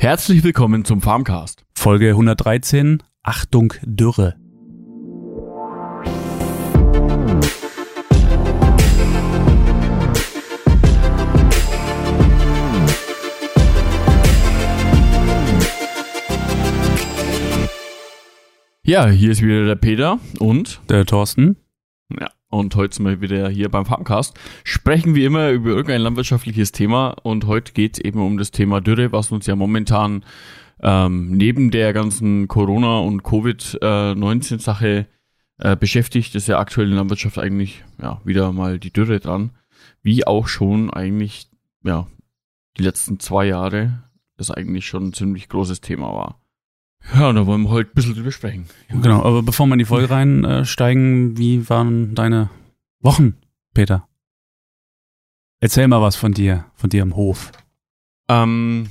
Herzlich willkommen zum Farmcast. Folge 113. Achtung Dürre. Ja, hier ist wieder der Peter und Der Thorsten. ja, und heute sind wir wieder hier beim Farmcast. Sprechen wie immer über irgendein landwirtschaftliches Thema und heute geht es eben um das Thema Dürre, was uns ja momentan ähm, neben der ganzen Corona- und Covid-19-Sache äh, beschäftigt. Ist ja aktuell in der Landwirtschaft eigentlich ja wieder mal die Dürre dran, wie auch schon eigentlich ja die letzten zwei Jahre das eigentlich schon ein ziemlich großes Thema war. Ja, da wollen wir heute ein bisschen drüber sprechen. Genau, aber bevor wir in die Folge reinsteigen, wie waren deine Wochen, Peter? Erzähl mal was von dir, von dir im Hof. Ähm,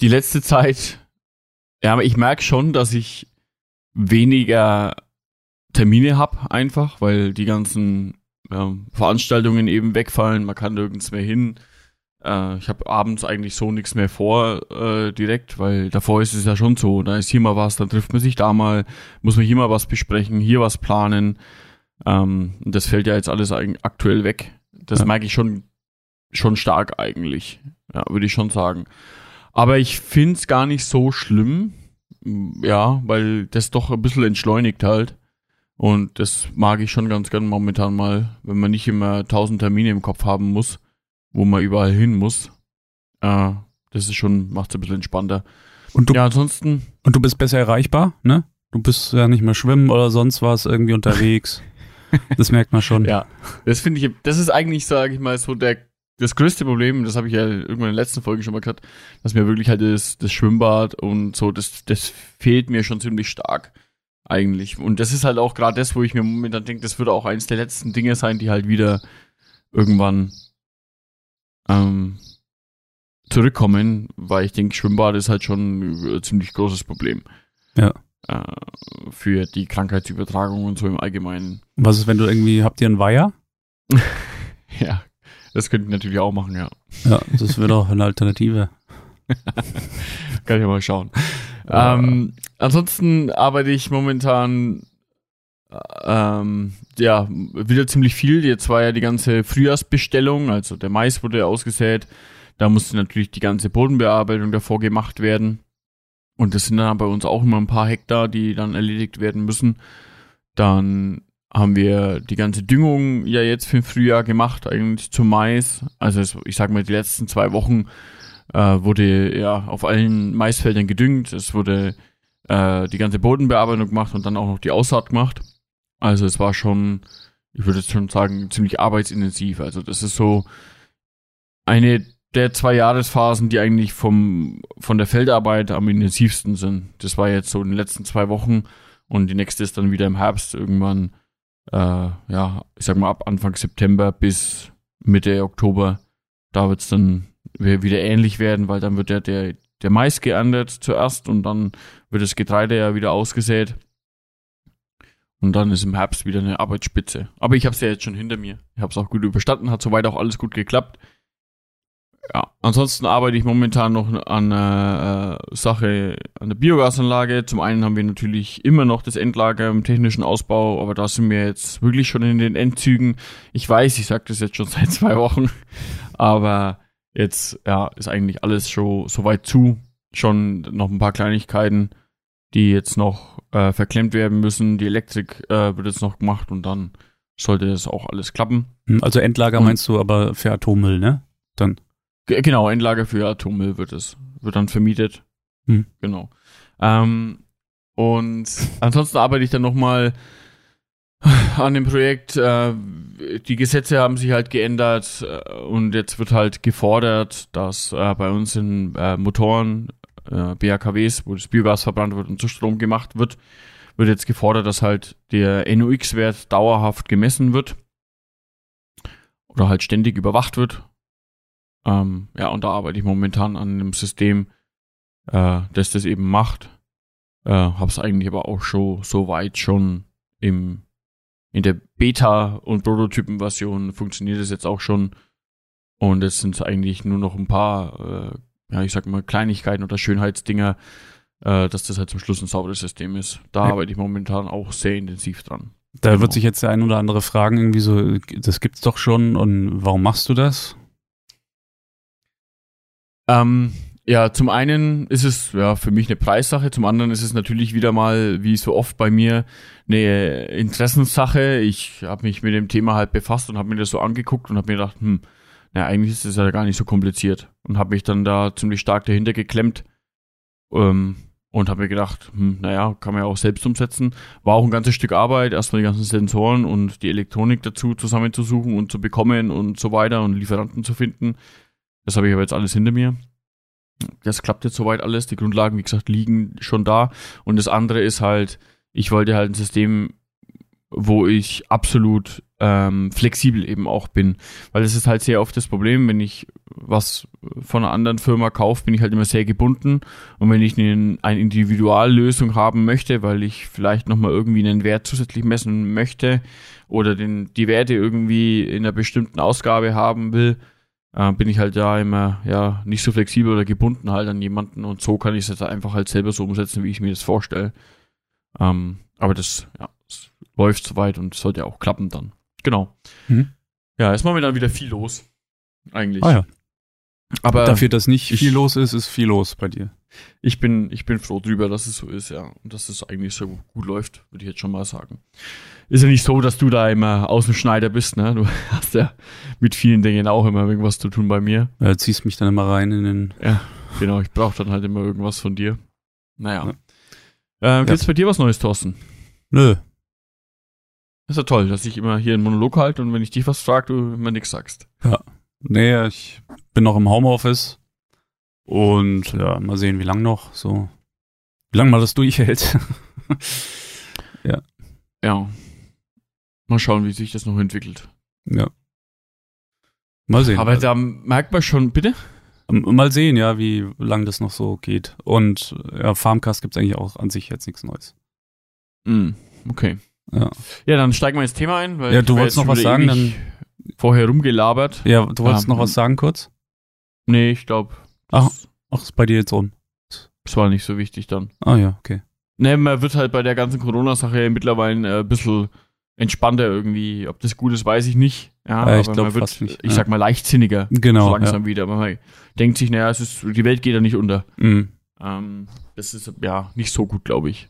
die letzte Zeit, ja, aber ich merke schon, dass ich weniger Termine habe, einfach, weil die ganzen ähm, Veranstaltungen eben wegfallen, man kann nirgends mehr hin. Äh, ich habe abends eigentlich so nichts mehr vor äh, direkt, weil davor ist es ja schon so, da ist hier mal was, dann trifft man sich da mal, muss man hier mal was besprechen, hier was planen. Ähm, und das fällt ja jetzt alles aktuell weg. Das Ja. merke ich schon, schon stark eigentlich, ja, würde ich schon sagen. Aber ich find's gar nicht so schlimm, ja, weil das doch ein bisschen entschleunigt halt. Und das mag ich schon ganz gern momentan mal, wenn man nicht immer tausend Termine im Kopf haben muss, wo man überall hin muss. Äh, das ist schon, macht's ein bisschen entspannter. Und du, Ja, ansonsten, und du bist besser erreichbar, ne? Du bist ja nicht mehr schwimmen oder sonst was irgendwie unterwegs. Das merkt man schon. ja, das finde ich, das ist eigentlich, sage ich mal, so der, das größte Problem, das habe ich ja irgendwann in der letzten Folge schon mal gesagt, dass mir wirklich halt das, das Schwimmbad und so, das, das fehlt mir schon ziemlich stark eigentlich. Und das ist halt auch gerade das, wo ich mir momentan denke, das wird auch eines der letzten Dinge sein, die halt wieder irgendwann ähm, zurückkommen, weil ich denke, Schwimmbad ist halt schon ein ziemlich großes Problem. Ja. Äh, für die Krankheitsübertragung und so im Allgemeinen. Was ist, wenn du irgendwie, habt ihr einen Weiher? Ja, das könnte ich natürlich auch machen, ja. Ja, das wäre doch eine Alternative. Kann ich mal schauen. Ähm, ansonsten arbeite ich momentan äh, ähm, ja wieder ziemlich viel. Jetzt war ja die ganze Frühjahrsbestellung, also der Mais wurde ausgesät. Da musste natürlich die ganze Bodenbearbeitung davor gemacht werden. Und das sind dann bei uns auch immer ein paar Hektar, die dann erledigt werden müssen. Dann haben wir die ganze Düngung ja jetzt für den Frühjahr gemacht, eigentlich zum Mais. Also ich sag mal, die letzten zwei Wochen äh, wurde ja auf allen Maisfeldern gedüngt. Es wurde äh, die ganze Bodenbearbeitung gemacht und dann auch noch die Aussaat gemacht. Also es war schon, ich würde schon sagen, ziemlich arbeitsintensiv. Also das ist so eine der zwei Jahresphasen, die eigentlich vom, von der Feldarbeit am intensivsten sind. Das war jetzt so in den letzten zwei Wochen und die nächste ist dann wieder im Herbst irgendwann, äh, ja, ich sag mal ab Anfang September bis Mitte Oktober. Da wird's dann wi- wieder ähnlich werden, weil dann wird ja der, der Mais geerntet zuerst und dann wird das Getreide ja wieder ausgesät. Und dann ist im Herbst wieder eine Arbeitsspitze. Aber ich habe es ja jetzt schon hinter mir. Ich habe es auch gut überstanden, hat soweit auch alles gut geklappt. Ja, ansonsten arbeite ich momentan noch an einer äh, Sache, an der Biogasanlage. Zum einen haben wir natürlich immer noch das Endlager im technischen Ausbau, aber da sind wir jetzt wirklich schon in den Endzügen. Ich weiß, ich sage das jetzt schon seit zwei Wochen, aber jetzt ja, ist eigentlich alles schon soweit zu. Schon noch ein paar Kleinigkeiten, die jetzt noch äh, verklemmt werden müssen. Die Elektrik äh, wird jetzt noch gemacht und dann sollte das auch alles klappen. Hm, Also Endlager Und- meinst du aber für Atommüll, ne? Dann. Ge- Genau, Endlager für Atommüll wird es, wird dann vermietet. Hm. Genau. Ähm, und ansonsten arbeite ich dann nochmal an dem Projekt. Äh, die Gesetze haben sich halt geändert äh, und jetzt wird halt gefordert, dass äh, bei uns in äh, Motoren, äh, BHKWs, wo das Biogas verbrannt wird und zu Strom gemacht wird, wird jetzt gefordert, dass halt der NOx-Wert dauerhaft gemessen wird oder halt ständig überwacht wird. Ähm, ja, und da arbeite ich momentan an einem System, äh, das das eben macht. Äh, hab's eigentlich aber auch schon so weit schon im in der Beta- und Prototypen-Version funktioniert es jetzt auch schon. Und jetzt sind es eigentlich nur noch ein paar äh, ja, ich sag mal, Kleinigkeiten oder Schönheitsdinger, äh, dass das halt zum Schluss ein sauberes System ist. Da Ja. arbeite ich momentan auch sehr intensiv dran. Da Genau. wird sich jetzt der ein oder andere fragen, irgendwie so, das gibt's doch schon und warum machst du das? Ähm, ja, zum einen ist es ja für mich eine Preissache, zum anderen ist es natürlich wieder mal, wie so oft bei mir, eine Interessenssache. Ich habe mich mit dem Thema halt befasst und habe mir das so angeguckt und habe mir gedacht, hm, na eigentlich ist das ja gar nicht so kompliziert und habe mich dann da ziemlich stark dahinter geklemmt ähm, und habe mir gedacht, hm, naja, kann man ja auch selbst umsetzen. War auch ein ganzes Stück Arbeit, erstmal die ganzen Sensoren und die Elektronik dazu zusammenzusuchen und zu bekommen und so weiter und Lieferanten zu finden. Das habe ich aber jetzt alles hinter mir. Das klappt jetzt soweit alles. Die Grundlagen, wie gesagt, liegen schon da. Und das andere ist halt, ich wollte halt ein System, wo ich absolut ähm, flexibel eben auch bin. Weil das ist halt sehr oft das Problem, wenn ich was von einer anderen Firma kaufe, bin ich halt immer sehr gebunden. Und wenn ich eine, eine Individuallösung haben möchte, weil ich vielleicht nochmal irgendwie einen Wert zusätzlich messen möchte oder den, die Werte irgendwie in einer bestimmten Ausgabe haben will, äh, bin ich halt da immer ja nicht so flexibel oder gebunden halt an jemanden und so kann ich es jetzt einfach halt selber so umsetzen, wie ich mir das vorstelle. Ähm, aber das, ja, das läuft soweit und sollte auch klappen dann. Genau. Mhm. Ja, ist momentan wieder viel los. Eigentlich. Ah ja. Aber Dafür, dass nicht ich- viel los ist, ist viel los bei dir. ich bin, ich bin froh drüber, dass es so ist, ja. Und dass es eigentlich so gut läuft, würde ich jetzt schon mal sagen. Ist ja nicht so, dass du da immer Außenschneider bist, ne? Du hast ja mit vielen Dingen auch immer irgendwas zu tun bei mir. Ja, ziehst mich dann immer rein in den. Genau, ich brauche dann halt immer irgendwas von dir. Naja. Äh, gibt's bei dir was Neues, Thorsten? Nö. Ist ja toll, dass ich immer hier einen Monolog halte und wenn ich dich was frage, du immer nichts sagst. Nee, ich bin noch im Homeoffice. Und ja, mal sehen, wie lang noch. So. Wie lange mal das durchhält. Ja. Mal schauen, wie sich das noch entwickelt. ja. Mal sehen. Aber da merkt man schon, bitte? Mal sehen, ja, wie lang das noch so geht. Und ja, Farmcast gibt's eigentlich auch an sich jetzt nichts Neues. Mm, okay. Ja. Ja, dann steigen wir ins Thema ein. Weil Ja, ich du wolltest noch was wieder sagen, ewig Vorher rumgelabert. Ja, du wolltest Ja, noch was sagen kurz? Nee, ich glaube, Ach. Ach, ist bei dir jetzt um. das war nicht so wichtig dann. Ah ja, okay. Ne, man wird halt bei der ganzen Corona-Sache mittlerweile äh, ein bisschen entspannter irgendwie. Ob das gut ist, weiß ich nicht. Ja, Ja, ich aber glaub man wird, fast nicht, ich ja. sag mal, leichtsinniger Genau. so langsam wieder. Aber man denkt sich, naja, es ist, die Welt geht ja nicht unter. Ja. Mhm. Ähm, das ist ja nicht so gut, glaube ich.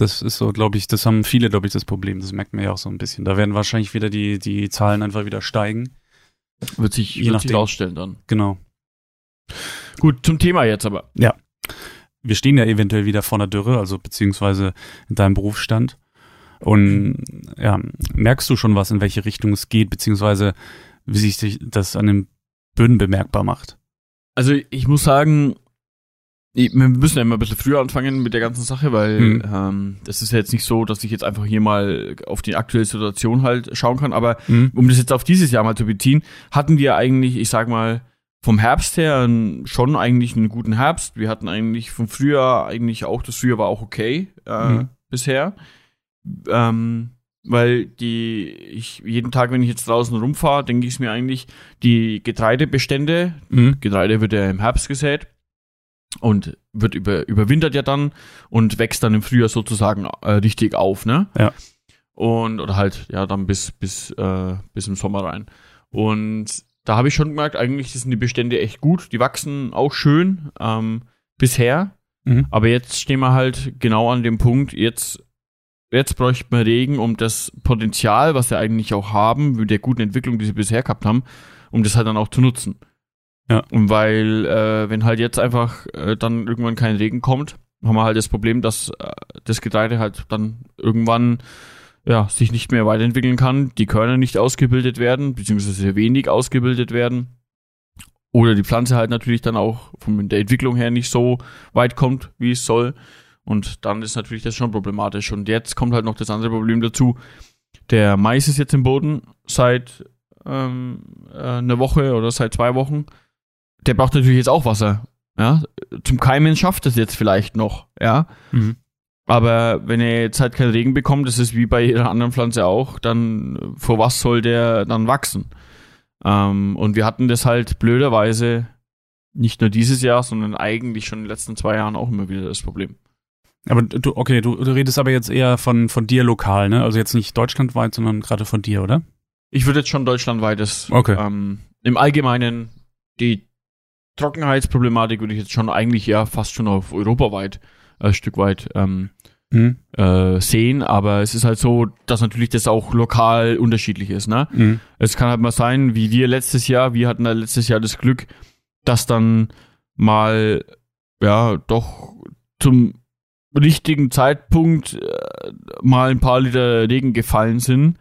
Das ist so, glaube ich, das haben viele, glaube ich, das Problem. Das merkt man ja auch so ein bisschen. Da werden wahrscheinlich wieder die, die Zahlen einfach wieder steigen. Wird sich, Je wird sich nachdem. rausstellen dann. Genau. Gut, zum Thema jetzt aber. Wir stehen ja eventuell wieder vor einer Dürre, also beziehungsweise in deinem Berufsstand. Und ja, merkst du schon was, in welche Richtung es geht, beziehungsweise wie sich das an den Böden bemerkbar macht? Also ich muss sagen, wir müssen ja immer ein bisschen früher anfangen mit der ganzen Sache, weil Mhm. ähm, das ist ja jetzt nicht so, dass ich jetzt einfach hier mal auf die aktuelle Situation halt schauen kann. Aber Mhm. um das jetzt auf dieses Jahr mal zu beziehen, hatten wir eigentlich, ich sag mal, vom Herbst her schon eigentlich einen guten Herbst. Wir hatten eigentlich vom Frühjahr eigentlich auch, das Frühjahr war auch okay äh, Mhm. bisher. Ähm, weil die, ich jeden Tag, wenn ich jetzt draußen rumfahre, denke ich mir eigentlich, die Getreidebestände, Mhm. Getreide wird ja im Herbst gesät und wird über, überwintert ja dann und wächst dann im Frühjahr sozusagen äh, richtig auf, ne? Ja. Und, oder halt, ja, dann bis, bis, äh, bis im Sommer rein. Und da habe ich schon gemerkt, eigentlich sind die Bestände echt gut, die wachsen auch schön, ähm, bisher. Mhm. Aber jetzt stehen wir halt genau an dem Punkt, jetzt, jetzt bräuchte man Regen, um das Potenzial, was wir eigentlich auch haben, mit der guten Entwicklung, die sie bisher gehabt haben, um das halt dann auch zu nutzen. Ja. Weil, äh, wenn halt jetzt einfach äh, dann irgendwann kein Regen kommt, haben wir halt das Problem, dass äh, das Getreide halt dann irgendwann ja, sich nicht mehr weiterentwickeln kann, die Körner nicht ausgebildet werden, beziehungsweise sehr wenig ausgebildet werden. Oder die Pflanze halt natürlich dann auch von der Entwicklung her nicht so weit kommt, wie es soll. Und dann ist natürlich das schon problematisch. Und jetzt kommt halt noch das andere Problem dazu. Der Mais ist jetzt im Boden seit ähm, äh, einer Woche oder seit zwei Wochen. Der braucht natürlich jetzt auch Wasser. Ja, zum Keimen schafft es jetzt vielleicht noch. Ja, Mhm. aber wenn er jetzt halt keinen Regen bekommt, das ist wie bei jeder anderen Pflanze auch, dann vor was soll der dann wachsen? Ähm, und wir hatten das halt blöderweise nicht nur dieses Jahr, sondern eigentlich schon in den letzten zwei Jahren auch immer wieder das Problem. Aber du, okay, du, du redest aber jetzt eher von, von dir lokal, ne? Also jetzt nicht deutschlandweit, sondern gerade von dir, oder? Ich würde jetzt schon deutschlandweites. Okay. Ähm, Im Allgemeinen die Trockenheitsproblematik würde ich jetzt schon eigentlich ja fast schon auf europaweit ein Stück weit ähm, Mhm. äh, sehen, aber es ist halt so, dass natürlich das auch lokal unterschiedlich ist. Ne? Mhm. Es kann halt mal sein, wie wir letztes Jahr, wir hatten da letztes Jahr das Glück, dass dann mal ja doch zum richtigen Zeitpunkt äh, mal ein paar Liter Regen gefallen sind,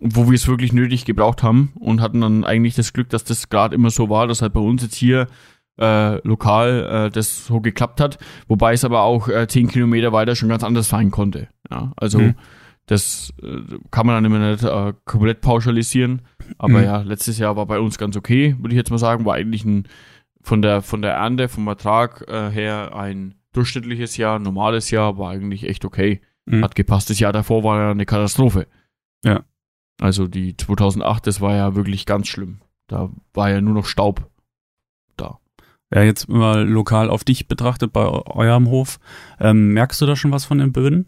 wo wir es wirklich nötig gebraucht haben und hatten dann eigentlich das Glück, dass das gerade immer so war, dass halt bei uns jetzt hier äh, lokal äh, das so geklappt hat, wobei es aber auch äh, zehn Kilometer weiter schon ganz anders sein konnte. Ja, also Mhm. das äh, kann man dann immer nicht äh, komplett pauschalisieren, aber Mhm. ja, letztes Jahr war bei uns ganz okay, würde ich jetzt mal sagen, war eigentlich ein von der von der Ernte, vom Ertrag äh, her ein durchschnittliches Jahr, normales Jahr, war eigentlich echt okay. Mhm. Hat gepasst. Das Jahr davor war ja eine Katastrophe. Ja. Also die 2008, das war ja wirklich ganz schlimm. Da war ja nur noch Staub da. Ja, jetzt mal lokal auf dich betrachtet bei eu- eurem Hof. Ähm, merkst du da schon was von den Böden?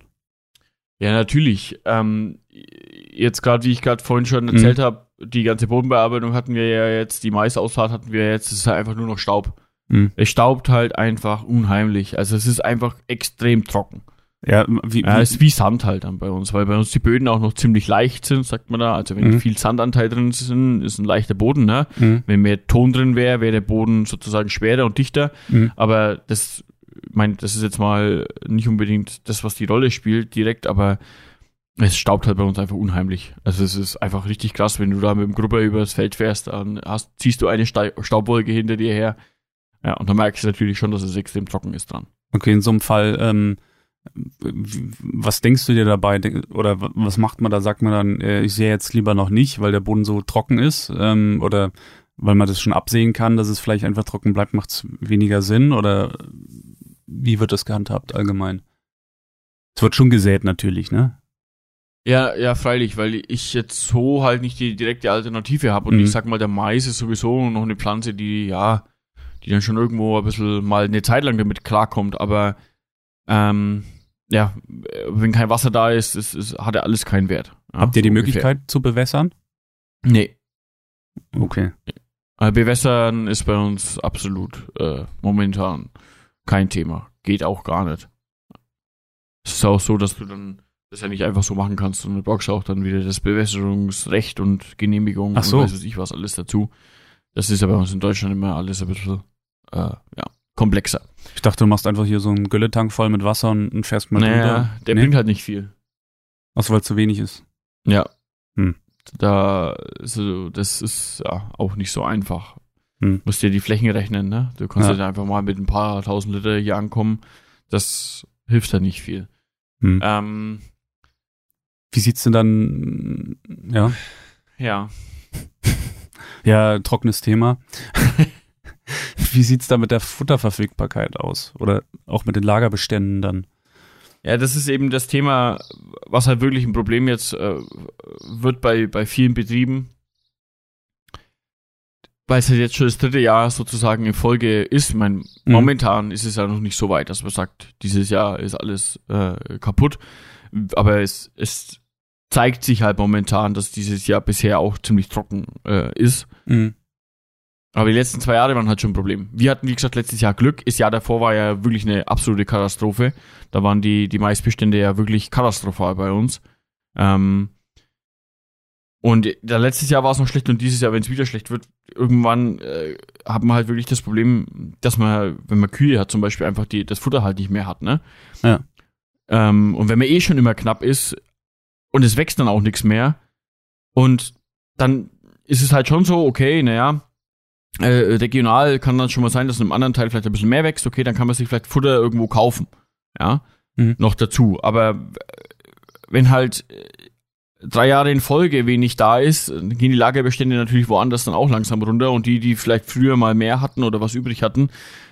Ja, natürlich. Ähm, jetzt gerade, wie ich gerade vorhin schon Mhm. erzählt habe, die ganze Bodenbearbeitung hatten wir ja jetzt, die Maisaussaat hatten wir jetzt, es ist halt einfach nur noch Staub. Mhm. Es staubt halt einfach unheimlich. Also es ist einfach extrem trocken. Ja, wie, Ja, wie, es ist wie Sand halt dann bei uns, weil bei uns die Böden auch noch ziemlich leicht sind, sagt man da. Also wenn Mhm. viel Sandanteil drin ist, ist ein leichter Boden, ne? Mhm. Wenn mehr Ton drin wäre, wäre der Boden sozusagen schwerer und dichter. Mhm. Aber das, ich meine, das ist jetzt mal nicht unbedingt das, was die Rolle spielt direkt, aber es staubt halt bei uns einfach unheimlich. Also es ist einfach richtig krass, wenn du da mit dem Grubber übers Feld fährst, dann hast, ziehst du eine Staubwolke hinter dir her. Ja, und dann merkst du natürlich schon, dass es extrem trocken ist dran. Okay, in so einem Fall, ähm, was denkst du dir dabei? Oder was macht man da? Sagt man dann, äh, ich sehe jetzt lieber noch nicht, weil der Boden so trocken ist? Ähm, oder weil man das schon absehen kann, dass es vielleicht einfach trocken bleibt, macht es weniger Sinn? Oder wie wird das gehandhabt allgemein? Es wird schon gesät natürlich, ne? Ja, ja, freilich, weil ich jetzt so halt nicht die direkte Alternative habe. Und Mhm. ich sag mal, der Mais ist sowieso noch eine Pflanze, die, ja, die dann schon irgendwo ein bisschen mal eine Zeit lang damit klarkommt. Aber ähm, ja, wenn kein Wasser da ist, ist, ist, hat er alles keinen Wert. Ja, Habt ihr die ungefähr. Möglichkeit zu bewässern? Nee. Okay. Äh, Bewässern ist bei uns absolut äh, momentan kein Thema. Geht auch gar nicht. Es ist auch so, dass du dann das ja nicht einfach so machen kannst, sondern du brauchst auch dann wieder das Bewässerungsrecht und Genehmigung Ach so. und weiß was ich was alles dazu. Das ist ja bei uns in Deutschland immer alles ein bisschen äh, ja, komplexer. Ich dachte, du machst einfach hier so einen Gülletank voll mit Wasser und, und fährst mal drüber. naja, der Nee? bringt halt nicht viel. Achso, weil es zu wenig ist. Ja. Hm. Da, also, das ist ja auch nicht so einfach. Hm. Musst dir die Flächen rechnen, ne? Du kannst Ja. ja. einfach mal mit ein paar tausend Liter hier ankommen. Das hilft ja nicht viel. Hm. Ähm, Wie sieht's denn dann, ja, ja. ja, trockenes Thema. Wie sieht's da mit der Futterverfügbarkeit aus? Oder auch mit den Lagerbeständen dann? Ja, das ist eben das Thema, was halt wirklich ein Problem jetzt äh, wird bei, bei vielen Betrieben. Weil es halt jetzt schon das dritte Jahr sozusagen in Folge ist. Ich meine, Mhm. momentan ist es ja noch nicht so weit, dass man sagt, dieses Jahr ist alles äh, kaputt. Aber es, es zeigt sich halt momentan, dass dieses Jahr bisher auch ziemlich trocken äh, ist. Mhm. Aber die letzten zwei Jahre waren halt schon ein Problem. Wir hatten, wie gesagt, letztes Jahr Glück. Das Jahr davor war ja wirklich eine absolute Katastrophe. Da waren die, die Maisbestände ja wirklich katastrophal bei uns. Ähm, und da letztes Jahr war es noch schlecht und dieses Jahr, wenn es wieder schlecht wird, irgendwann äh, hat man halt wirklich das Problem, dass man, wenn man Kühe hat, zum Beispiel einfach die, das Futter halt nicht mehr hat, ne? Ja. Ähm, und wenn man eh schon immer knapp ist und es wächst dann auch nichts mehr und dann ist es halt schon so, okay, naja, äh, regional kann dann schon mal sein, dass in einem anderen Teil vielleicht ein bisschen mehr wächst, okay, dann kann man sich vielleicht Futter irgendwo kaufen, ja, Mhm. noch dazu. Aber äh, wenn halt äh, drei Jahre in Folge wenig da ist, dann gehen die Lagerbestände natürlich woanders dann auch langsam runter und die, die vielleicht früher mal mehr hatten oder was übrig hatten,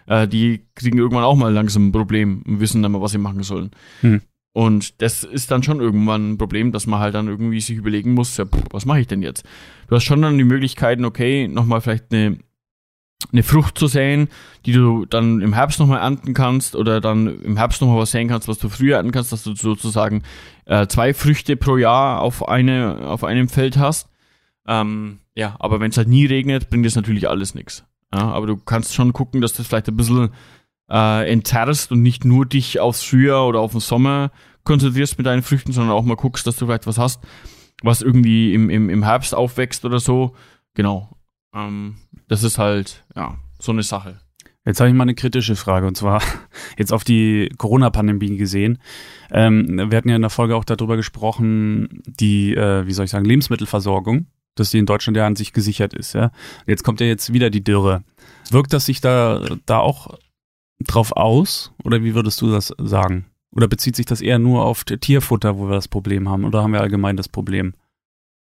äh, die kriegen irgendwann auch mal langsam ein Problem und wissen dann mal, was sie machen sollen. Mhm. Und das ist dann schon irgendwann ein Problem, dass man halt dann irgendwie sich überlegen muss, ja, pff, was mache ich denn jetzt? Du hast schon dann die Möglichkeiten, okay, nochmal vielleicht eine eine Frucht zu säen, die du dann im Herbst nochmal ernten kannst oder dann im Herbst nochmal was säen kannst, was du früher ernten kannst, dass du sozusagen äh, zwei Früchte pro Jahr auf, eine, auf einem Feld hast. Ähm, ja, aber wenn es halt nie regnet, bringt das natürlich alles nichts. Ja, aber du kannst schon gucken, dass das vielleicht ein bisschen äh, entzerrst und nicht nur dich aufs Frühjahr oder auf den Sommer konzentrierst mit deinen Früchten, sondern auch mal guckst, dass du vielleicht was hast, was irgendwie im, im, im Herbst aufwächst oder so. Genau. Ähm, das ist halt, ja, so eine Sache. Jetzt habe ich mal eine kritische Frage und zwar jetzt auf die Corona-Pandemie gesehen. Ähm, wir hatten ja in der Folge auch darüber gesprochen, die, äh, wie soll ich sagen, Lebensmittelversorgung, dass die in Deutschland ja an sich gesichert ist. Ja? Jetzt kommt ja jetzt wieder die Dürre. Wirkt das sich da, da auch drauf aus oder wie würdest du das sagen? Oder bezieht sich das eher nur auf Tierfutter, wo wir das Problem haben? Oder haben wir allgemein das Problem?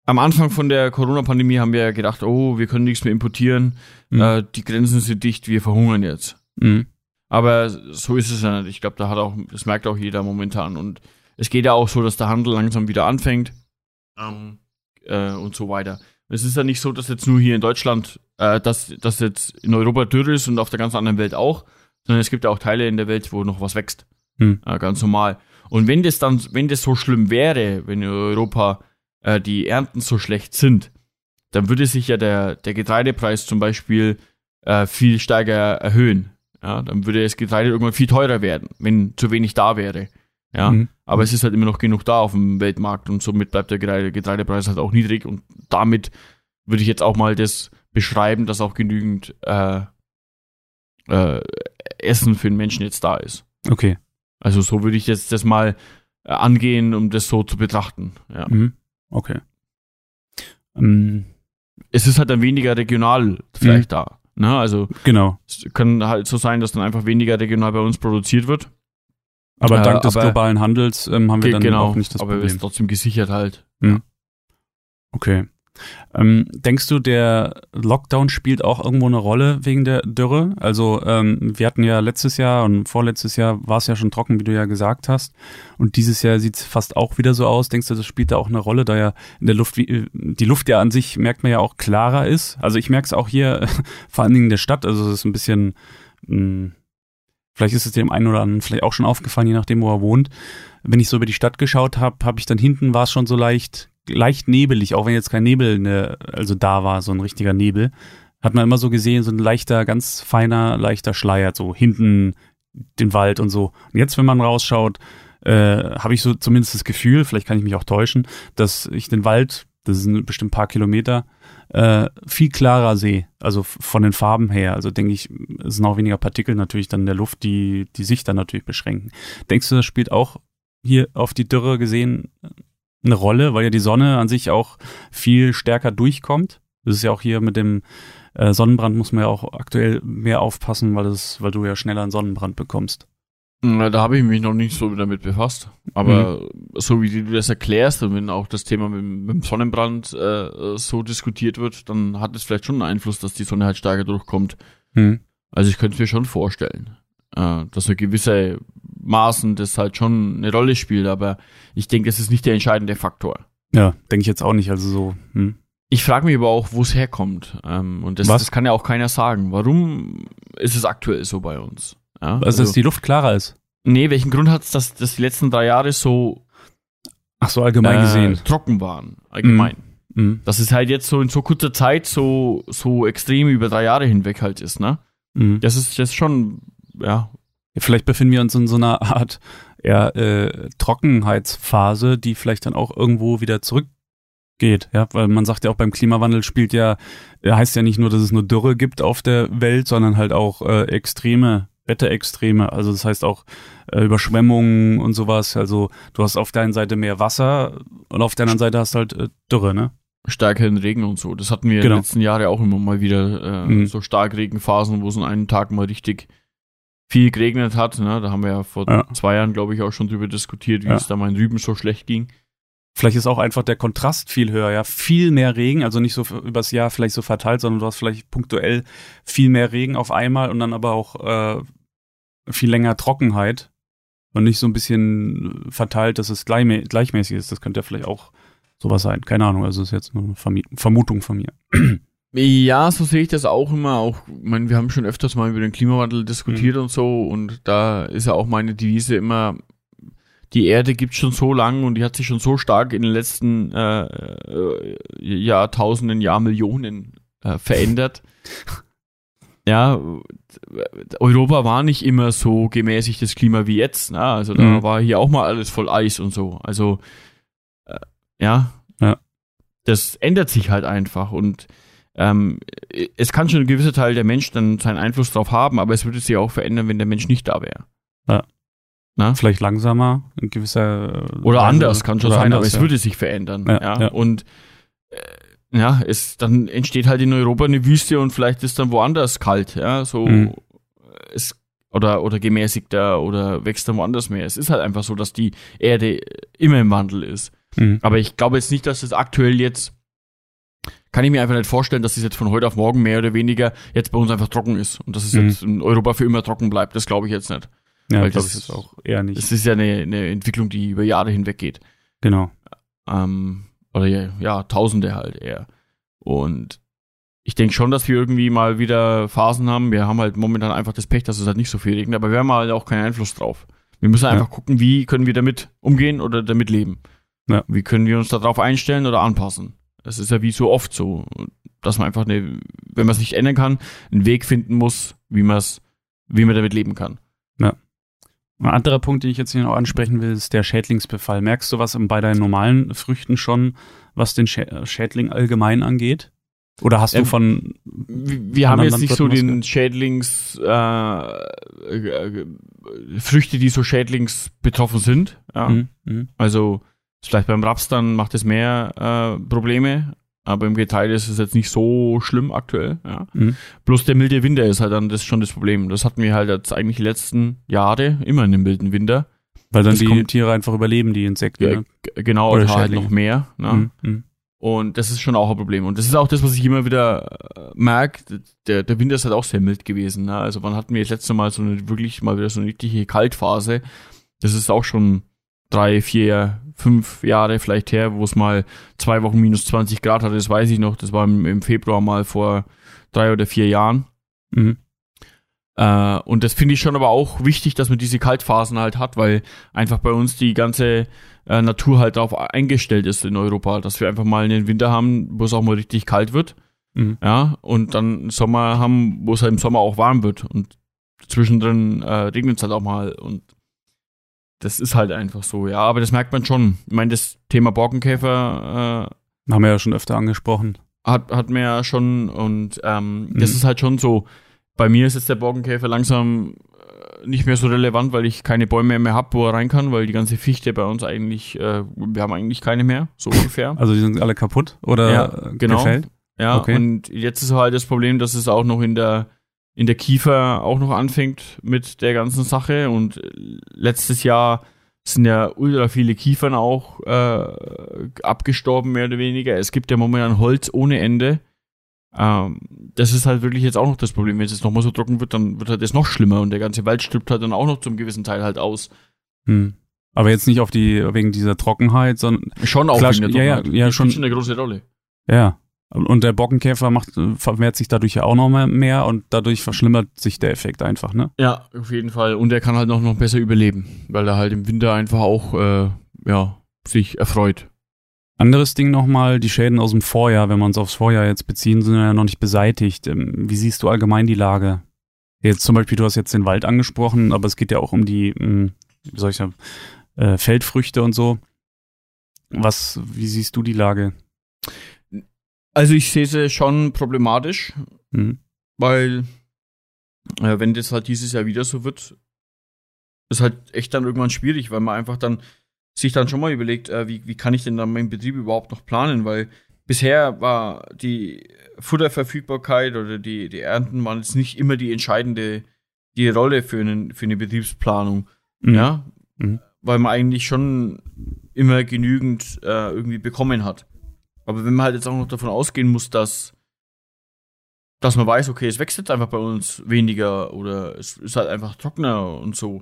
Am Anfang von der Corona-Pandemie haben wir ja gedacht, oh, wir können nichts mehr importieren, mhm. äh, die Grenzen sind dicht, wir verhungern jetzt. Mhm. Aber so ist es ja nicht. Ich glaube, da hat auch, das merkt auch jeder momentan. Und es geht ja auch so, dass der Handel langsam wieder anfängt ähm, äh, und so weiter. Es ist ja nicht so, dass jetzt nur hier in Deutschland, äh, dass, dass jetzt in Europa dürr ist und auf der ganzen anderen Welt auch, sondern es gibt ja auch Teile in der Welt, wo noch was wächst. Mhm. Äh, ganz normal. Und wenn das dann, wenn das so schlimm wäre, wenn in Europa äh, die Ernten so schlecht sind, dann würde sich ja der, der Getreidepreis zum Beispiel äh, viel stärker erhöhen. Ja, dann würde das Getreide irgendwann viel teurer werden, wenn zu wenig da wäre. Ja, mhm. aber es ist halt immer noch genug da auf dem Weltmarkt und somit bleibt der Getreide, Getreidepreis halt auch niedrig und damit würde ich jetzt auch mal das beschreiben, dass auch genügend äh, äh, Essen für den Menschen jetzt da ist. Okay. Also so würde ich jetzt das mal äh, angehen, um das so zu betrachten. Ja. Mhm. Okay. Ähm, es ist halt dann weniger regional vielleicht mhm. da. Ne? Also genau. es kann halt so sein, dass dann einfach weniger regional bei uns produziert wird. Aber äh, dank des globalen Handels ähm, haben wir dann genau, auch nicht das aber Problem. Aber es ist trotzdem gesichert halt. Mhm. Okay. Ähm, denkst du, der Lockdown spielt auch irgendwo eine Rolle wegen der Dürre? Also ähm, wir hatten ja letztes Jahr und vorletztes Jahr war es ja schon trocken, wie du ja gesagt hast. Und dieses Jahr sieht es fast auch wieder so aus. Denkst du, das spielt da auch eine Rolle, da ja in der Luft, wie, die Luft ja an sich, merkt man ja auch klarer ist. Also ich merke es auch hier, vor allen Dingen in der Stadt. Also es ist ein bisschen... Mh, hm, Vielleicht ist es dem einen oder anderen vielleicht auch schon aufgefallen, je nachdem, wo er wohnt. Wenn ich so über die Stadt geschaut habe, habe ich dann hinten war es schon so leicht leicht nebelig, auch wenn jetzt kein Nebel ne, also da war, so ein richtiger Nebel, hat man immer so gesehen, so ein leichter, ganz feiner, leichter Schleier, so hinten den Wald und so. Und jetzt, wenn man rausschaut, äh, habe ich so zumindest das Gefühl, vielleicht kann ich mich auch täuschen, dass ich den Wald, das sind bestimmt ein paar Kilometer, äh, viel klarer sehe, also von den Farben her. Also denke ich, es sind auch weniger Partikel natürlich dann in der Luft, die die Sicht dann natürlich beschränken. Denkst du, das spielt auch hier auf die Dürre gesehen eine Rolle, weil ja die Sonne an sich auch viel stärker durchkommt. Das ist ja auch hier mit dem äh, Sonnenbrand muss man ja auch aktuell mehr aufpassen, weil das, weil du ja schneller einen Sonnenbrand bekommst. Na, da habe ich mich noch nicht so damit befasst. Aber mhm. so wie du das erklärst und wenn auch das Thema mit, mit dem Sonnenbrand äh, so diskutiert wird, dann hat es vielleicht schon einen Einfluss, dass die Sonne halt stärker durchkommt. Mhm. Also ich könnte es mir schon vorstellen, äh, dass eine gewisse Maßen das halt schon eine Rolle spielt, aber ich denke, es ist nicht der entscheidende Faktor. Ja, denke ich jetzt auch nicht. Also so. Hm. Ich frage mich aber auch, wo es herkommt. Ähm, und das, das, kann ja auch keiner sagen. Warum ist es aktuell so bei uns? Ja, also, dass die Luft klarer ist. Nee, welchen Grund hat es, dass, dass die letzten drei Jahre so Ach so, allgemein äh, gesehen. trocken waren, allgemein. Mm. Mm. Dass es halt jetzt so in so kurzer Zeit so, so extrem über drei Jahre hinweg halt ist, ne? Mm. Das ist jetzt schon, ja, vielleicht befinden wir uns in so einer Art eher äh, Trockenheitsphase, die vielleicht dann auch irgendwo wieder zurückgeht, ja, weil man sagt ja auch beim Klimawandel spielt ja, heißt ja nicht nur, dass es nur Dürre gibt auf der Welt, sondern halt auch äh, extreme Wetterextreme, also das heißt auch äh, Überschwemmungen und sowas. Also du hast auf der einen Seite mehr Wasser und auf der anderen Seite hast du halt äh, Dürre, ne? stärkeren Regen und so. Das hatten wir genau. in den letzten Jahren auch immer mal wieder äh, mhm. so stark Regenphasen, wo es an einem Tag mal richtig viel geregnet hat. Ne? Da haben wir ja vor ja. zwei Jahren, glaube ich, auch schon drüber diskutiert, wie ja. es da meinen Rüben so schlecht ging. Vielleicht ist auch einfach der Kontrast viel höher, ja. Viel mehr Regen, also nicht so übers Jahr vielleicht so verteilt, sondern du hast vielleicht punktuell viel mehr Regen auf einmal und dann aber auch äh, viel länger Trockenheit und nicht so ein bisschen verteilt, dass es gleichmäßig ist. Das könnte ja vielleicht auch sowas sein. Keine Ahnung, also ist jetzt nur eine Vermutung von mir. Ja, so sehe ich das auch immer. Auch, ich meine, wir haben schon öfters mal über den Klimawandel diskutiert Mhm. und so. Und da ist ja auch meine Devise immer, die Erde gibt schon so lang und die hat sich schon so stark in den letzten äh, äh, Jahrtausenden, Jahrmillionen äh, verändert. ja, Europa war nicht immer so gemäßigtes Klima wie jetzt. Ne? Also da Mhm. war hier auch mal alles voll Eis und so. Also äh, ja, Ja. das ändert sich halt einfach und ähm, es kann schon ein gewisser Teil der Mensch dann seinen Einfluss drauf haben, aber es würde sich auch verändern, wenn der Mensch nicht da wäre. Vielleicht langsamer, in gewisser äh, Oder Weise. anders, kann schon sein, aber anders, es ja. würde sich verändern. Ja, Ja, ja. Und äh, ja, es dann entsteht halt in Europa eine Wüste und vielleicht ist dann woanders kalt, ja, so Mhm. es oder oder gemäßigter oder wächst dann woanders mehr. Es ist halt einfach so, dass die Erde immer im Wandel ist. Mhm. Aber ich glaube jetzt nicht, dass es aktuell jetzt kann ich mir einfach nicht vorstellen, dass es jetzt von heute auf morgen mehr oder weniger jetzt bei uns einfach trocken ist und dass es Mhm. jetzt in Europa für immer trocken bleibt. Das glaube ich jetzt nicht. Ja, weil das- jetzt auch eher nicht. Es ist ja eine, eine Entwicklung, die über Jahre hinweg geht. genau. Ähm, oder ja, ja, Tausende halt eher. Und ich denke schon, dass wir irgendwie mal wieder Phasen haben. Wir haben halt momentan einfach das Pech, dass es halt nicht so viel regnet, aber wir haben halt auch keinen Einfluss drauf. Wir müssen einfach gucken, wie können wir damit umgehen oder damit leben. Ja. Wie können wir uns darauf einstellen oder anpassen. Das ist ja wie so oft so, dass man einfach eine, wenn man es nicht ändern kann, einen Weg finden muss, wie man es, wie man damit leben kann. Ein anderer Punkt, den ich jetzt hier noch ansprechen will, ist der Schädlingsbefall. Merkst du was bei deinen normalen Früchten schon, was den Schä Schädling allgemein angeht? Oder hast du Ähm, von Wir haben jetzt nicht so den Schädlings, äh, äh, Früchte, die so schädlingsbetroffen sind. Ja. Mhm, mhm. Also vielleicht beim Raps dann macht es mehr äh, Probleme, aber im Getreide ist es jetzt nicht so schlimm aktuell. Ja. Mhm. Bloß der milde Winter ist halt dann das schon das Problem. Das hatten wir halt jetzt eigentlich die letzten Jahre immer in dem milden Winter. Weil dann Das die kommt- Tiere einfach überleben, die Insekten. Ja, ne? genau, Oder halt noch mehr. Ne? Mhm, mhm. Und das ist schon auch ein Problem. Und das ist auch das, was ich immer wieder äh, merke. Der, der Winter ist halt auch sehr mild gewesen. Ne? Also wann hatten wir das letzte Mal so eine wirklich mal wieder so eine richtige Kaltphase? Das ist auch schon drei, vier, fünf Jahre vielleicht her, wo es mal zwei Wochen minus 20 Grad hatte. Das weiß ich noch. Das war im, Februar mal vor drei oder vier Jahren. Mhm. Äh, und das finde ich schon aber auch wichtig, dass man diese Kaltphasen halt hat, weil einfach bei uns die ganze äh, Natur halt darauf eingestellt ist in Europa, dass wir einfach mal einen Winter haben, wo es auch mal richtig kalt wird, Mhm. ja, und dann einen Sommer haben, wo es halt im Sommer auch warm wird und zwischendrin äh, regnet es halt auch mal und das ist halt einfach so, ja, aber das merkt man schon. Ich meine, das Thema Borkenkäfer äh, Haben wir ja schon öfter angesprochen. hat, hat mir ja schon und ähm, das Mhm. ist halt schon so. Bei mir ist jetzt der Borkenkäfer langsam äh, nicht mehr so relevant, weil ich keine Bäume mehr habe, wo er rein kann, weil die ganze Fichte bei uns eigentlich, äh, wir haben eigentlich keine mehr, so ungefähr. Also die sind alle kaputt oder Ja, genau. gefällt? Ja, Okay. und jetzt ist halt das Problem, dass es auch noch in der in der Kiefer auch noch anfängt mit der ganzen Sache und letztes Jahr sind ja ultra viele Kiefern auch äh, abgestorben, mehr oder weniger. Es gibt ja momentan Holz ohne Ende. Ähm, das ist halt wirklich jetzt auch noch das Problem. Wenn es jetzt nochmal so trocken wird, dann wird halt das noch schlimmer und der ganze Wald stirbt halt dann auch noch zum gewissen Teil halt aus. Hm. Aber jetzt nicht auf die, wegen dieser Trockenheit, sondern Schon auch Klar, wegen der ja, ja, Trockenheit. ja, schon. spielt schon eine große Rolle. ja. Und der Borkenkäfer macht, äh, vermehrt sich dadurch ja auch noch mehr, mehr und dadurch verschlimmert sich der Effekt einfach, ne? Ja, auf jeden Fall. Und er kann halt noch, noch besser überleben, weil er halt im Winter einfach auch, äh, ja, sich erfreut. Anderes Ding nochmal, die Schäden aus dem Vorjahr, wenn wir uns aufs Vorjahr jetzt beziehen, sind ja noch nicht beseitigt. Ähm, Wie siehst du allgemein die Lage? Jetzt zum Beispiel, du hast jetzt den Wald angesprochen, aber es geht ja auch um die, mh, wie soll ich sagen, äh, Feldfrüchte und so. Was, wie siehst du die Lage? Also ich sehe sie schon problematisch, Hm? weil äh, wenn das halt dieses Jahr wieder so wird, ist halt echt dann irgendwann schwierig, weil man einfach dann sich dann schon mal überlegt, äh, wie, wie kann ich denn dann meinen Betrieb überhaupt noch planen, weil bisher war die Futterverfügbarkeit oder die, die Ernten waren jetzt nicht immer die entscheidende die Rolle für, einen, für eine Betriebsplanung. Mhm. Ja, Mhm. weil man eigentlich schon immer genügend äh, irgendwie bekommen hat. Aber wenn man halt jetzt auch noch davon ausgehen muss, dass, dass man weiß, okay, es wächst jetzt einfach bei uns weniger oder es ist halt einfach trockener und so,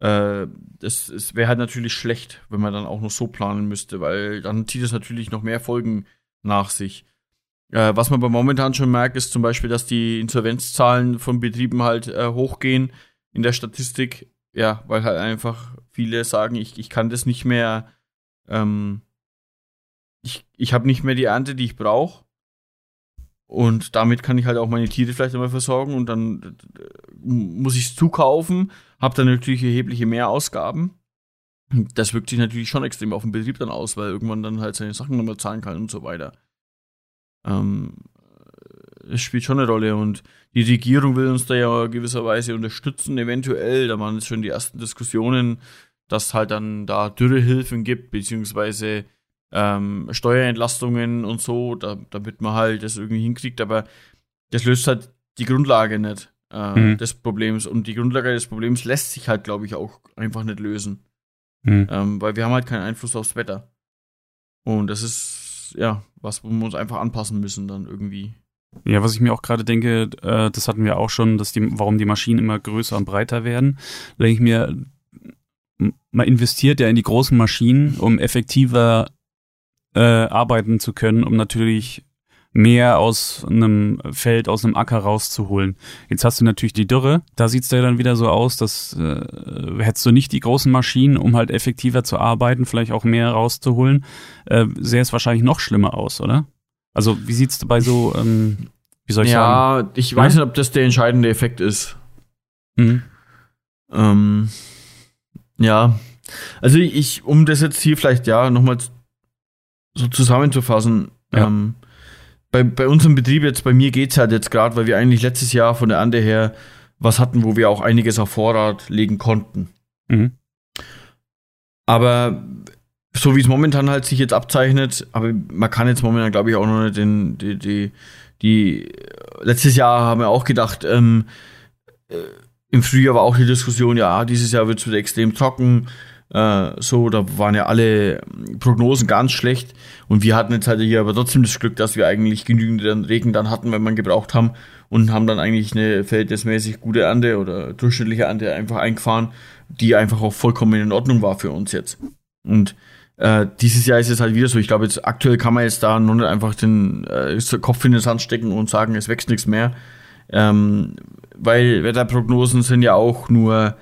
äh, das, es wäre halt natürlich schlecht, wenn man dann auch noch so planen müsste, weil dann zieht es natürlich noch mehr Folgen nach sich. Äh, was man aber momentan schon merkt, ist zum Beispiel, dass die Insolvenzzahlen von Betrieben halt äh, hochgehen in der Statistik. Ja, weil halt einfach viele sagen, ich, ich kann das nicht mehr, ähm, ich, ich habe nicht mehr die Ernte, die ich brauche. Und damit kann ich halt auch meine Tiere vielleicht einmal versorgen und dann äh, muss ich es zukaufen, habe dann natürlich erhebliche Mehrausgaben. Das wirkt sich natürlich schon extrem auf den Betrieb dann aus, weil irgendwann dann halt seine Sachen nochmal zahlen kann und so weiter. Ähm, es spielt schon eine Rolle und die Regierung will uns da ja gewisserweise unterstützen, eventuell. Da waren jetzt schon die ersten Diskussionen, dass halt dann da Dürrehilfen gibt, beziehungsweise ähm, Steuerentlastungen und so, da, damit man halt das irgendwie hinkriegt, aber das löst halt die Grundlage nicht äh, mhm. des Problems und die Grundlage des Problems lässt sich halt, glaube ich, auch einfach nicht lösen. Mhm. Ähm, weil wir haben halt keinen Einfluss aufs Wetter. Und das ist, ja, was wo wir uns einfach anpassen müssen dann irgendwie. Ja, was ich mir auch gerade denke, äh, das hatten wir auch schon, dass die, warum die Maschinen immer größer und breiter werden. Denke ich mir, man investiert ja in die großen Maschinen, um effektiver äh, arbeiten zu können, um natürlich mehr aus einem Feld, aus einem Acker rauszuholen. Jetzt hast du natürlich die Dürre. Da sieht es ja dann wieder so aus, dass äh, hättest du nicht die großen Maschinen, um halt effektiver zu arbeiten, vielleicht auch mehr rauszuholen, äh, sähe es wahrscheinlich noch schlimmer aus, oder? Also wie sieht's bei so, ähm, wie soll ich ja, sagen? Ja, ich weiß ja? nicht, ob das der entscheidende Effekt ist. Mhm. Ähm, ja, also ich, um das jetzt hier vielleicht ja nochmal so zusammenzufassen, ja. ähm, bei, bei unserem Betrieb jetzt, bei mir geht es halt jetzt gerade, weil wir eigentlich letztes Jahr von der Ande her was hatten, wo wir auch einiges auf Vorrat legen konnten. Mhm. Aber so wie es momentan halt sich jetzt abzeichnet, aber man kann jetzt momentan, glaube ich, auch noch nicht den, die, die, die, letztes Jahr haben wir auch gedacht, ähm, äh, im Frühjahr war auch die Diskussion, ja, dieses Jahr wird es wieder extrem trocken, äh, so, da waren ja alle Prognosen ganz schlecht. Und wir hatten jetzt halt hier aber trotzdem das Glück, dass wir eigentlich genügend Regen dann hatten, wenn man gebraucht haben. Und haben dann eigentlich eine verhältnismäßig gute Ernte oder durchschnittliche Ernte einfach eingefahren, die einfach auch vollkommen in Ordnung war für uns jetzt. Und äh, dieses Jahr ist es halt wieder so. Ich glaube, jetzt aktuell kann man jetzt da nur nicht einfach den äh, Kopf in den Sand stecken und sagen, es wächst nichts mehr. Ähm, weil Wetterprognosen sind ja auch nur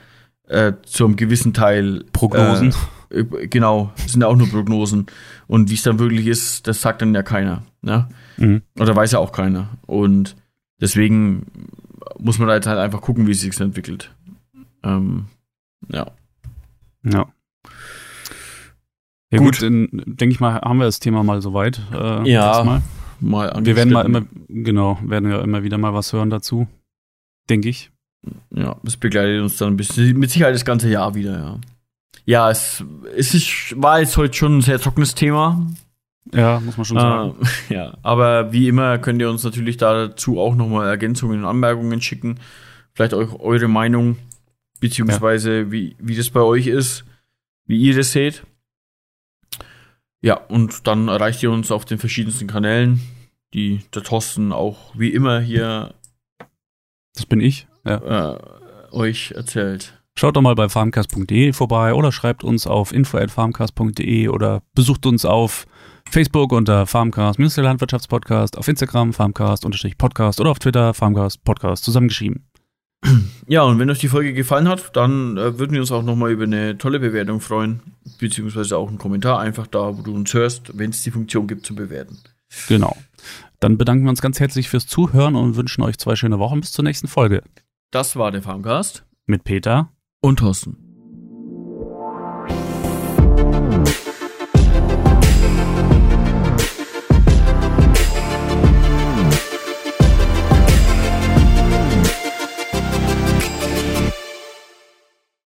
äh, zum gewissen Teil Prognosen. Äh, genau, sind ja auch nur Prognosen. Und wie es dann wirklich ist, das sagt dann ja keiner. Ne? Mhm. Oder weiß ja auch keiner. Und deswegen muss man da jetzt halt einfach gucken, wie es sich entwickelt. Ähm, ja. Ja. Ja gut, gut denke ich mal, haben wir das Thema mal soweit. Äh, ja, mal. mal wir werden mal immer, genau, werden ja immer wieder mal was hören dazu, denke ich ja, es begleitet uns dann ein bisschen, mit Sicherheit das ganze Jahr wieder, ja. Ja, es, es ist, war jetzt heute schon ein sehr trockenes Thema. Ja, muss man schon sagen. Äh, ja, aber wie immer könnt ihr uns natürlich dazu auch nochmal Ergänzungen und Anmerkungen schicken. Vielleicht auch eure Meinung, beziehungsweise ja. wie, wie das bei euch ist, wie ihr das seht. Ja, und dann erreicht ihr uns auf den verschiedensten Kanälen, die der Thorsten auch wie immer hier. Das bin ich ja. äh, euch erzählt. Schaut doch mal bei farmcast.de vorbei oder schreibt uns auf info@farmcast.de oder besucht uns auf Facebook unter Farmcast, Landwirtschaftspodcast, auf Instagram Farmcast-Podcast oder auf Twitter Farmcast Podcast zusammengeschrieben. Ja, und wenn euch die Folge gefallen hat, dann äh, würden wir uns auch nochmal über eine tolle Bewertung freuen, beziehungsweise auch einen Kommentar einfach da, wo du uns hörst, wenn es die Funktion gibt zu bewerten. Genau. Dann bedanken wir uns ganz herzlich fürs Zuhören und wünschen euch zwei schöne Wochen bis zur nächsten Folge. Das war der Farmcast. Mit Peter und Thorsten.